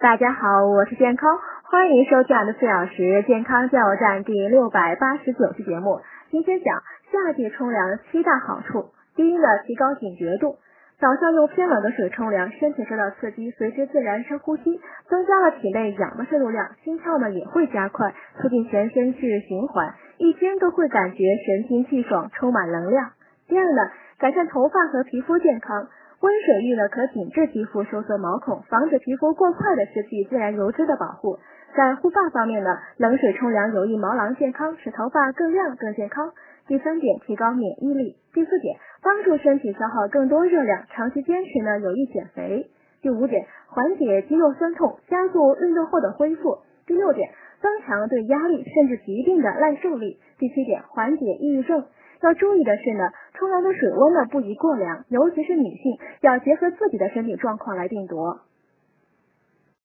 大家好，我是健康，欢迎收听的四小时健康加油站第六百八十九期节目。今天讲夏季冲凉七大好处。第一呢，提高警觉度。早上用偏冷的水冲凉，身体受到刺激，随之自然深呼吸，增加了体内氧的摄入量，心跳呢也会加快，促进全身血液循环，一天都会感觉神清气爽，充满能量。第二呢，改善头发和皮肤健康。温水浴呢可紧致皮肤，收缩毛孔，防止皮肤过快的失去自然油脂的保护。在护发方面呢，冷水冲凉有益毛囊健康，使头发更亮更健康。第三点，提高免疫力。第四点，帮助身体消耗更多热量，长期坚持呢有益减肥。第五点，缓解肌肉酸痛，加速运动后的恢复。第六点，增强对压力甚至疾病的耐受力。第七点，缓解抑郁症。要注意的是呢，冲凉的水温呢不宜过凉，尤其是女性要结合自己的身体状况来定夺。